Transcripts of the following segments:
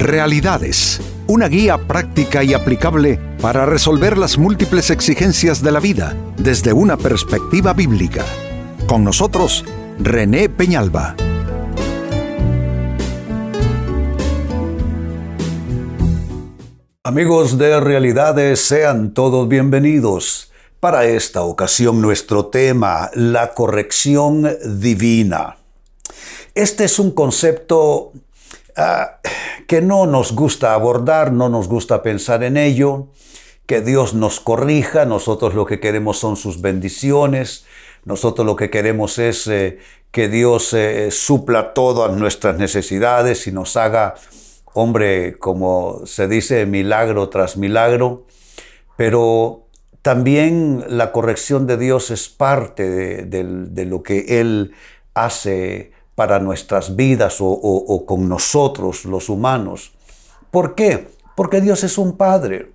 Realidades, una guía práctica y aplicable para resolver las múltiples exigencias de la vida desde una perspectiva bíblica. Con nosotros, René Peñalba. Amigos de Realidades, sean todos bienvenidos. Para esta ocasión nuestro tema, la corrección divina. Este es un concepto ah, que no nos gusta abordar, no nos gusta pensar en ello, que Dios nos corrija, nosotros lo que queremos son sus bendiciones, nosotros lo que queremos es eh, que Dios eh, supla todas nuestras necesidades y nos haga hombre, como se dice, milagro tras milagro, pero también la corrección de Dios es parte de, lo que Él hace para nuestras vidas o, con nosotros, los humanos. ¿Por qué? Porque Dios es un Padre.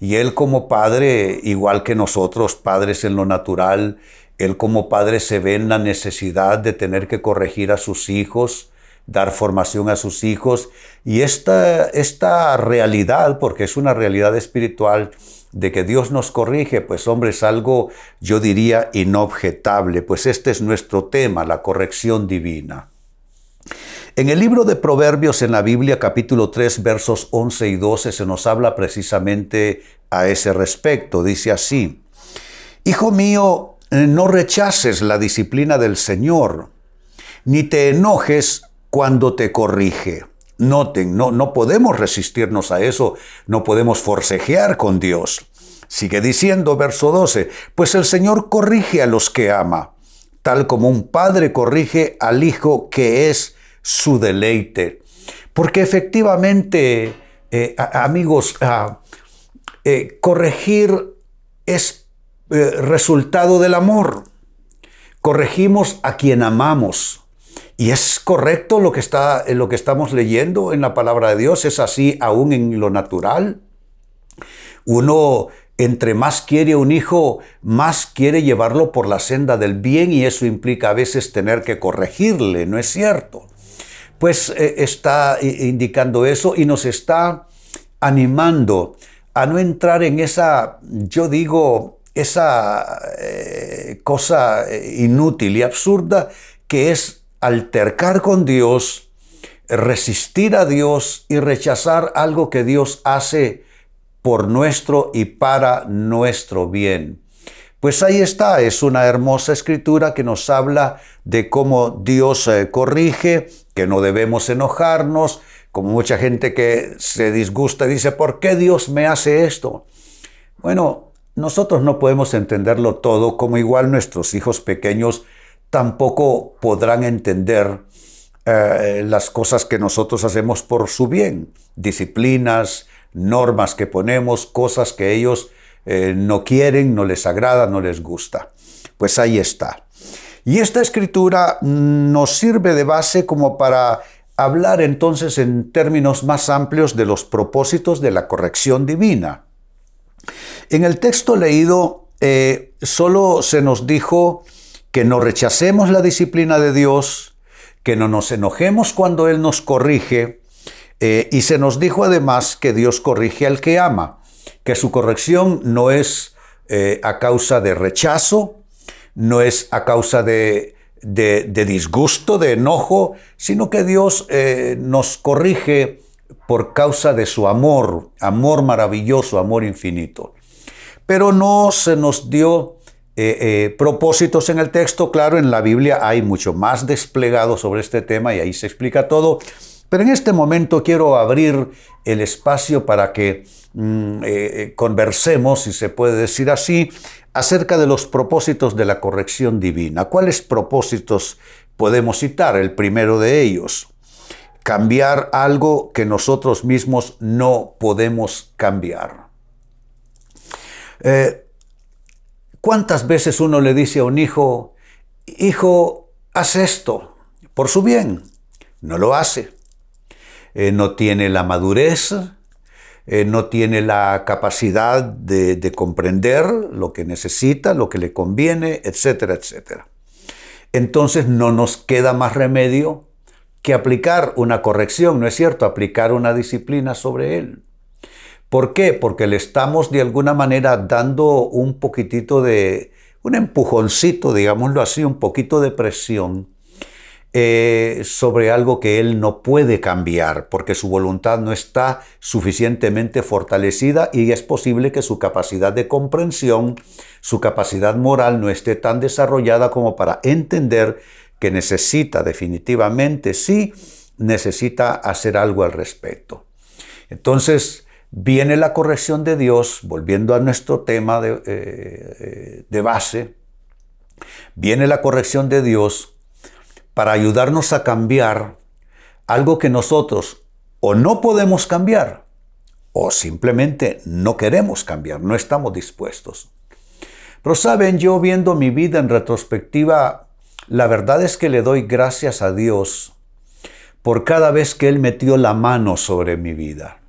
Y Él como Padre, igual que nosotros, padres en lo natural, Él como Padre se ve en la necesidad de tener que corregir a sus hijos, dar formación a sus hijos. Y esta, esta realidad, porque es una realidad espiritual, de que Dios nos corrige, pues hombre, es algo, yo diría, inobjetable, pues este es nuestro tema, la corrección divina. En el libro de Proverbios en la Biblia, capítulo 3, versos 11 y 12, se nos habla precisamente a ese respecto. Dice así, Hijo mío, no rechaces la disciplina del Señor, ni te enojes cuando te corrige. Noten, no, no podemos resistirnos a eso, no podemos forcejear con Dios. Sigue diciendo verso 12, pues el Señor corrige a los que ama, tal como un padre corrige al hijo que es su deleite. Porque efectivamente, eh, amigos, eh, corregir es eh, resultado del amor. Corregimos a quien amamos. Y es correcto lo que, está, lo que estamos leyendo en la palabra de Dios, es así aún en lo natural. Uno, entre más quiere un hijo, más quiere llevarlo por la senda del bien y eso implica a veces tener que corregirle, ¿no es cierto? Pues eh, está indicando eso y nos está animando a no entrar en esa, yo digo, esa eh, cosa eh, inútil y absurda que es altercar con Dios, resistir a Dios y rechazar algo que Dios hace por nuestro y para nuestro bien. Pues ahí está, es una hermosa escritura que nos habla de cómo Dios eh, corrige, que no debemos enojarnos, como mucha gente que se disgusta dice, ¿por qué Dios me hace esto? Bueno, nosotros no podemos entenderlo todo, como igual nuestros hijos pequeños tampoco podrán entender eh, las cosas que nosotros hacemos por su bien, disciplinas, normas que ponemos, cosas que ellos eh, no quieren, no les agrada, no les gusta. Pues ahí está. Y esta escritura nos sirve de base como para hablar entonces en términos más amplios de los propósitos de la corrección divina. En el texto leído eh, solo se nos dijo que no rechacemos la disciplina de Dios, que no nos enojemos cuando Él nos corrige, eh, y se nos dijo además que Dios corrige al que ama, que su corrección no es eh, a causa de rechazo, no es a causa de, disgusto, de enojo, sino que Dios eh, nos corrige por causa de su amor, amor maravilloso, amor infinito. Pero no se nos dio eh, eh, propósitos en el texto. Claro, en la Biblia hay mucho más desplegado sobre este tema y ahí se explica todo. Pero en este momento quiero abrir el espacio para que mm, eh, conversemos, si se puede decir así, acerca de los propósitos de la corrección divina. ¿Cuáles propósitos podemos citar? El primero de ellos, cambiar algo que nosotros mismos no podemos cambiar. ¿Cuántas veces uno le dice a un hijo, hijo, haz esto por su bien? No lo hace. Eh, no tiene la madurez, eh, no tiene la capacidad de, de, comprender lo que necesita, lo que le conviene, etcétera, etcétera. Entonces no nos queda más remedio que aplicar una corrección, ¿no es cierto? Aplicar una disciplina sobre él. ¿Por qué? Porque le estamos de alguna manera dando un poquitito de, un empujoncito, digámoslo así, un poquito de presión eh, sobre algo que él no puede cambiar, porque su voluntad no está suficientemente fortalecida y es posible que su capacidad de comprensión, su capacidad moral no esté tan desarrollada como para entender que necesita definitivamente, sí, necesita hacer algo al respecto. Entonces, Viene la corrección de Dios, volviendo a nuestro tema de, eh, de base, viene la corrección de Dios para ayudarnos a cambiar algo que nosotros o no podemos cambiar o simplemente no queremos cambiar, no estamos dispuestos. Pero saben, yo viendo mi vida en retrospectiva, la verdad es que le doy gracias a Dios por cada vez que Él metió la mano sobre mi vida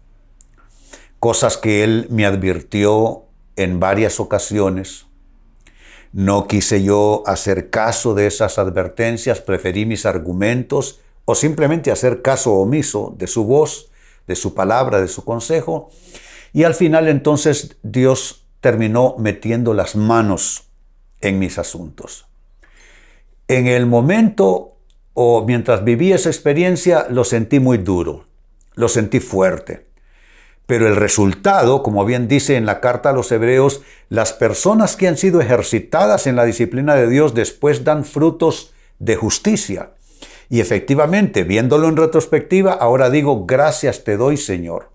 cosas que él me advirtió en varias ocasiones. No quise yo hacer caso de esas advertencias, preferí mis argumentos o simplemente hacer caso omiso de su voz, de su palabra, de su consejo. Y al final entonces Dios terminó metiendo las manos en mis asuntos. En el momento o mientras viví esa experiencia lo sentí muy duro, lo sentí fuerte. Pero el resultado, como bien dice en la carta a los hebreos, las personas que han sido ejercitadas en la disciplina de Dios después dan frutos de justicia. Y efectivamente, viéndolo en retrospectiva, ahora digo, gracias te doy Señor.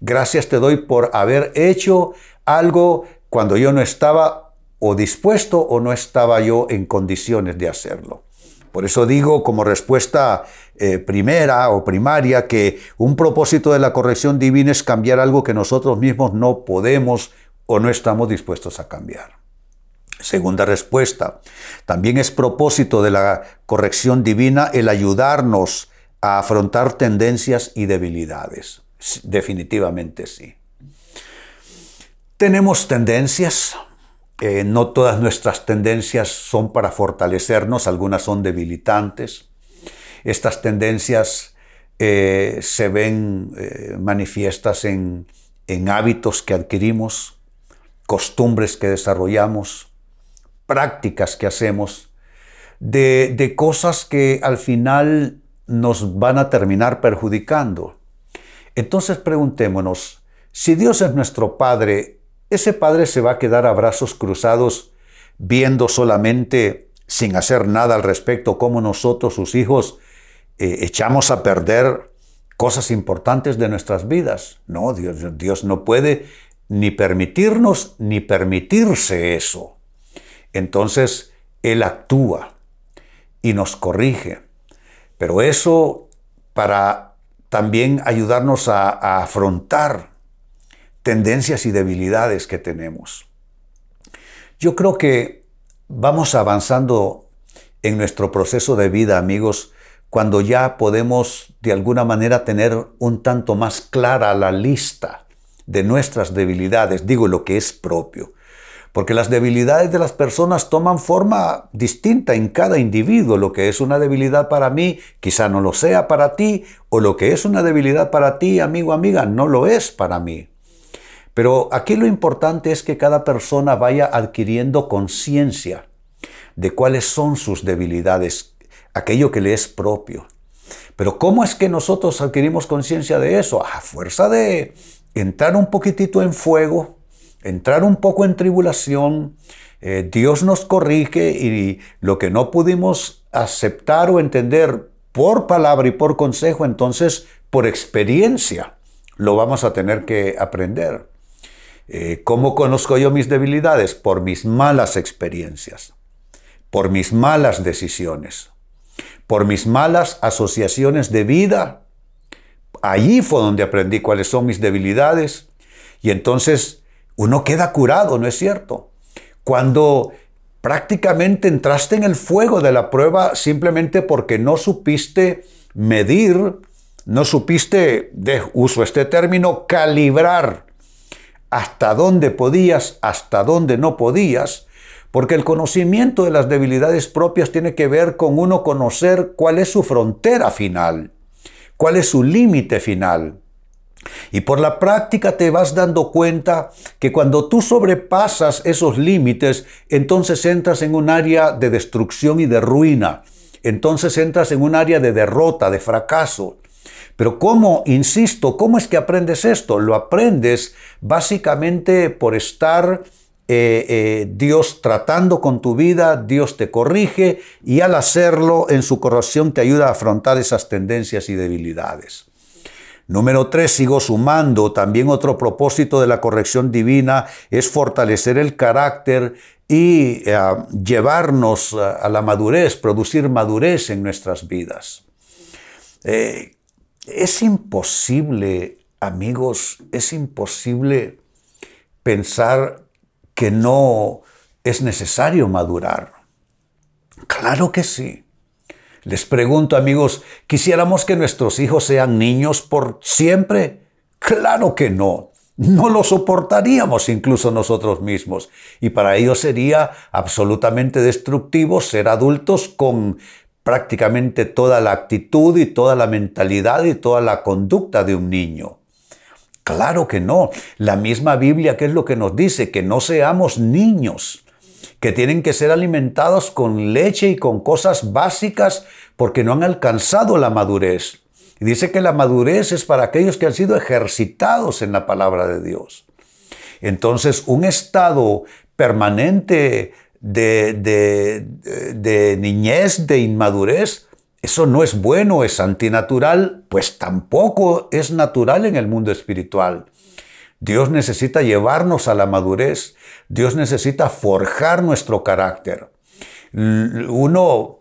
Gracias te doy por haber hecho algo cuando yo no estaba o dispuesto o no estaba yo en condiciones de hacerlo. Por eso digo como respuesta eh, primera o primaria que un propósito de la corrección divina es cambiar algo que nosotros mismos no podemos o no estamos dispuestos a cambiar. Segunda respuesta, también es propósito de la corrección divina el ayudarnos a afrontar tendencias y debilidades. Definitivamente sí. Tenemos tendencias, eh, no todas nuestras tendencias son para fortalecernos, algunas son debilitantes. Estas tendencias eh, se ven eh, manifiestas en, hábitos que adquirimos, costumbres que desarrollamos, prácticas que hacemos, de, de cosas que al final nos van a terminar perjudicando. Entonces preguntémonos, si Dios es nuestro Padre, ese padre se va a quedar a brazos cruzados viendo solamente, sin hacer nada al respecto, cómo nosotros, sus hijos, eh, echamos a perder cosas importantes de nuestras vidas. No, Dios, Dios no puede ni permitirnos ni permitirse eso. Entonces, Él actúa y nos corrige. Pero eso para también ayudarnos a afrontar tendencias y debilidades que tenemos. Yo creo que vamos avanzando en nuestro proceso de vida, amigos, cuando ya podemos de alguna manera tener un tanto más clara la lista de nuestras debilidades, digo lo que es propio. Porque las debilidades de las personas toman forma distinta en cada individuo. Lo que es una debilidad para mí quizá no lo sea para ti, o lo que es una debilidad para ti, amigo, amiga, no lo es para mí. Pero aquí lo importante es que cada persona vaya adquiriendo conciencia de cuáles son sus debilidades, aquello que le es propio. Pero ¿cómo es que nosotros adquirimos conciencia de eso? A fuerza de entrar un poquitito en fuego, entrar un poco en tribulación, eh, Dios nos corrige y lo que no pudimos aceptar o entender por palabra y por consejo, entonces por experiencia lo vamos a tener que aprender. Eh, ¿Cómo conozco yo mis debilidades? Por mis malas experiencias, por mis malas decisiones, por mis malas asociaciones de vida. Allí fue donde aprendí cuáles son mis debilidades y entonces uno queda curado, ¿no es cierto? Cuando prácticamente entraste en el fuego de la prueba simplemente porque no supiste medir, no supiste, de, uso este término, calibrar hasta dónde podías, hasta dónde no podías, porque el conocimiento de las debilidades propias tiene que ver con uno conocer cuál es su frontera final, cuál es su límite final. Y por la práctica te vas dando cuenta que cuando tú sobrepasas esos límites, entonces entras en un área de destrucción y de ruina. Entonces entras en un área de derrota, de fracaso. Pero ¿cómo, insisto, cómo es que aprendes esto? Lo aprendes básicamente por estar eh, eh, Dios tratando con tu vida, Dios te corrige y al hacerlo en su corrección te ayuda a afrontar esas tendencias y debilidades. Número tres, sigo sumando, también otro propósito de la corrección divina es fortalecer el carácter y eh, llevarnos a la madurez, producir madurez en nuestras vidas. es imposible, amigos, es imposible pensar que no es necesario madurar. Claro que sí. Les pregunto amigos, ¿quisiéramos que nuestros hijos sean niños por siempre? Claro que no. No lo soportaríamos incluso nosotros mismos. Y para ellos sería absolutamente destructivo ser adultos con prácticamente toda la actitud y toda la mentalidad y toda la conducta de un niño. Claro que no. La misma Biblia, ¿qué es lo que nos dice? Que no seamos niños, que tienen que ser alimentados con leche y con cosas básicas porque no han alcanzado la madurez. Y dice que la madurez es para aquellos que han sido ejercitados en la palabra de Dios. Entonces, un estado permanente de, niñez, de inmadurez, eso no es bueno, es antinatural, pues tampoco es natural en el mundo espiritual. Dios necesita llevarnos a la madurez, Dios necesita forjar nuestro carácter. Uno,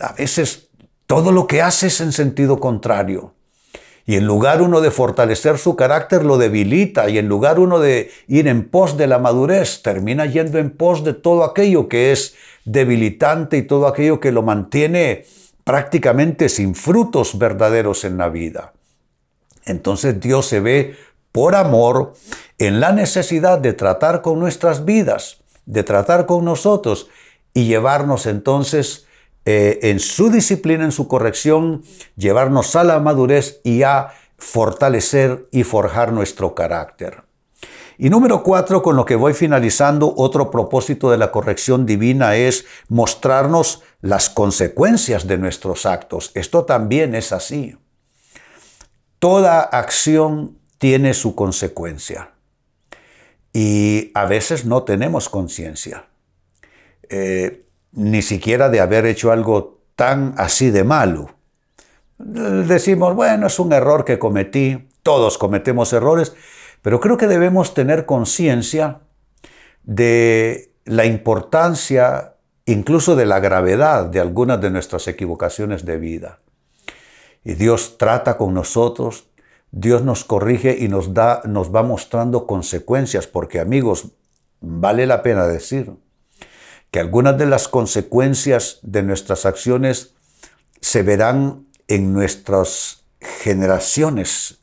a veces, todo lo que hace es en sentido contrario. Y en lugar uno de fortalecer su carácter, lo debilita. Y en lugar uno de ir en pos de la madurez, termina yendo en pos de todo aquello que es debilitante y todo aquello que lo mantiene prácticamente sin frutos verdaderos en la vida. Entonces Dios se ve por amor en la necesidad de tratar con nuestras vidas, de tratar con nosotros y llevarnos entonces eh, en su disciplina, en su corrección, llevarnos a la madurez y a fortalecer y forjar nuestro carácter. Y número cuatro, con lo que voy finalizando, otro propósito de la corrección divina es mostrarnos las consecuencias de nuestros actos. Esto también es así. Toda acción tiene su consecuencia y a veces no tenemos conciencia, eh, ni siquiera de haber hecho algo tan así de malo. Decimos, bueno, es un error que cometí, todos cometemos errores, pero creo que debemos tener conciencia de la importancia, incluso de la gravedad de algunas de nuestras equivocaciones de vida. Y Dios trata con nosotros, Dios nos corrige y nos da, nos va mostrando consecuencias, porque amigos, vale la pena decir que algunas de las consecuencias de nuestras acciones se verán en nuestras generaciones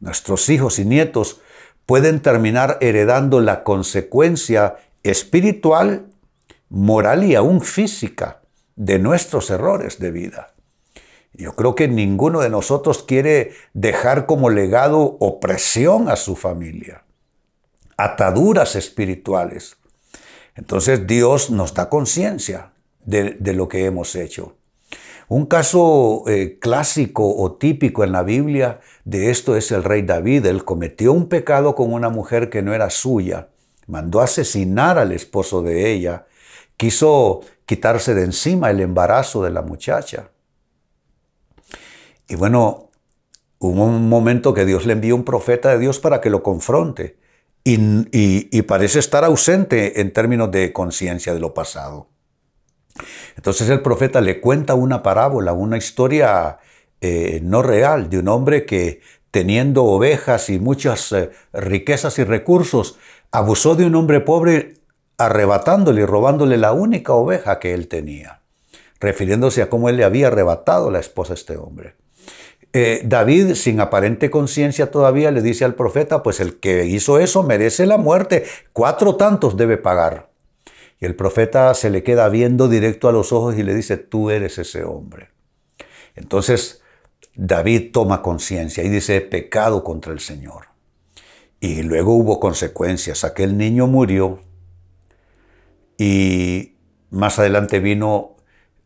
Nuestros hijos y nietos pueden terminar heredando la consecuencia espiritual, moral y aún física de nuestros errores de vida. Yo creo que ninguno de nosotros quiere dejar como legado opresión a su familia, ataduras espirituales. Entonces Dios nos da conciencia de, lo que hemos hecho. Un caso eh, clásico o típico en la Biblia de esto es el rey David. Él cometió un pecado con una mujer que no era suya, mandó asesinar al esposo de ella, quiso quitarse de encima el embarazo de la muchacha. Y bueno, hubo un momento que Dios le envió un profeta de Dios para que lo confronte y parece estar ausente en términos de conciencia de lo pasado. Entonces el profeta le cuenta una parábola, una historia eh, no real de un hombre que teniendo ovejas y muchas eh, riquezas y recursos, abusó de un hombre pobre arrebatándole y robándole la única oveja que él tenía, refiriéndose a cómo él le había arrebatado la esposa a este hombre. Eh, David, sin aparente conciencia todavía, le dice al profeta, pues el que hizo eso merece la muerte, cuatro tantos debe pagar. Y el profeta se le queda viendo directo a los ojos y le dice, tú eres ese hombre. Entonces David toma conciencia y dice, pecado contra el Señor. Y luego hubo consecuencias. Aquel niño murió y más adelante vino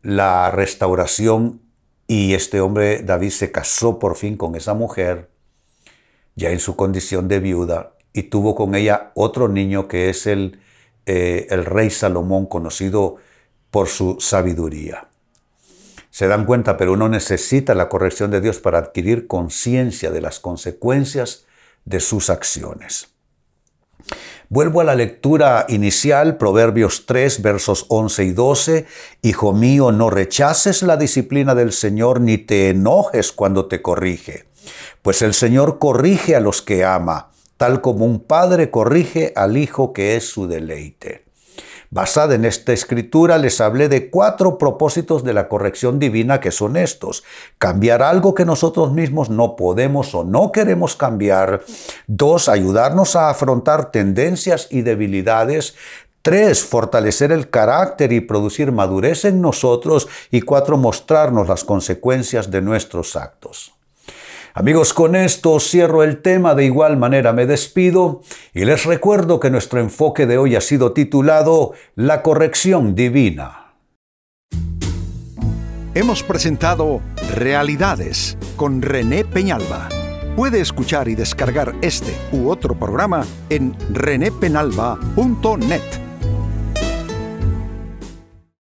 la restauración y este hombre, David, se casó por fin con esa mujer, ya en su condición de viuda, y tuvo con ella otro niño que es el, eh, el rey Salomón, conocido por su sabiduría. Se dan cuenta, pero uno necesita la corrección de Dios para adquirir conciencia de las consecuencias de sus acciones. Vuelvo a la lectura inicial, Proverbios 3, versos 11 y 12. Hijo mío, no rechaces la disciplina del Señor ni te enojes cuando te corrige, pues el Señor corrige a los que ama, tal como un padre corrige al hijo que es su deleite. Basada en esta escritura les hablé de cuatro propósitos de la corrección divina que son estos. Cambiar algo que nosotros mismos no podemos o no queremos cambiar. Dos, ayudarnos a afrontar tendencias y debilidades. Tres, fortalecer el carácter y producir madurez en nosotros. Y cuatro, mostrarnos las consecuencias de nuestros actos. Amigos, con esto cierro el tema, de igual manera me despido y les recuerdo que nuestro enfoque de hoy ha sido titulado La corrección divina. Hemos presentado Realidades con René Peñalba. Puede escuchar y descargar este u otro programa en renépenalba.net.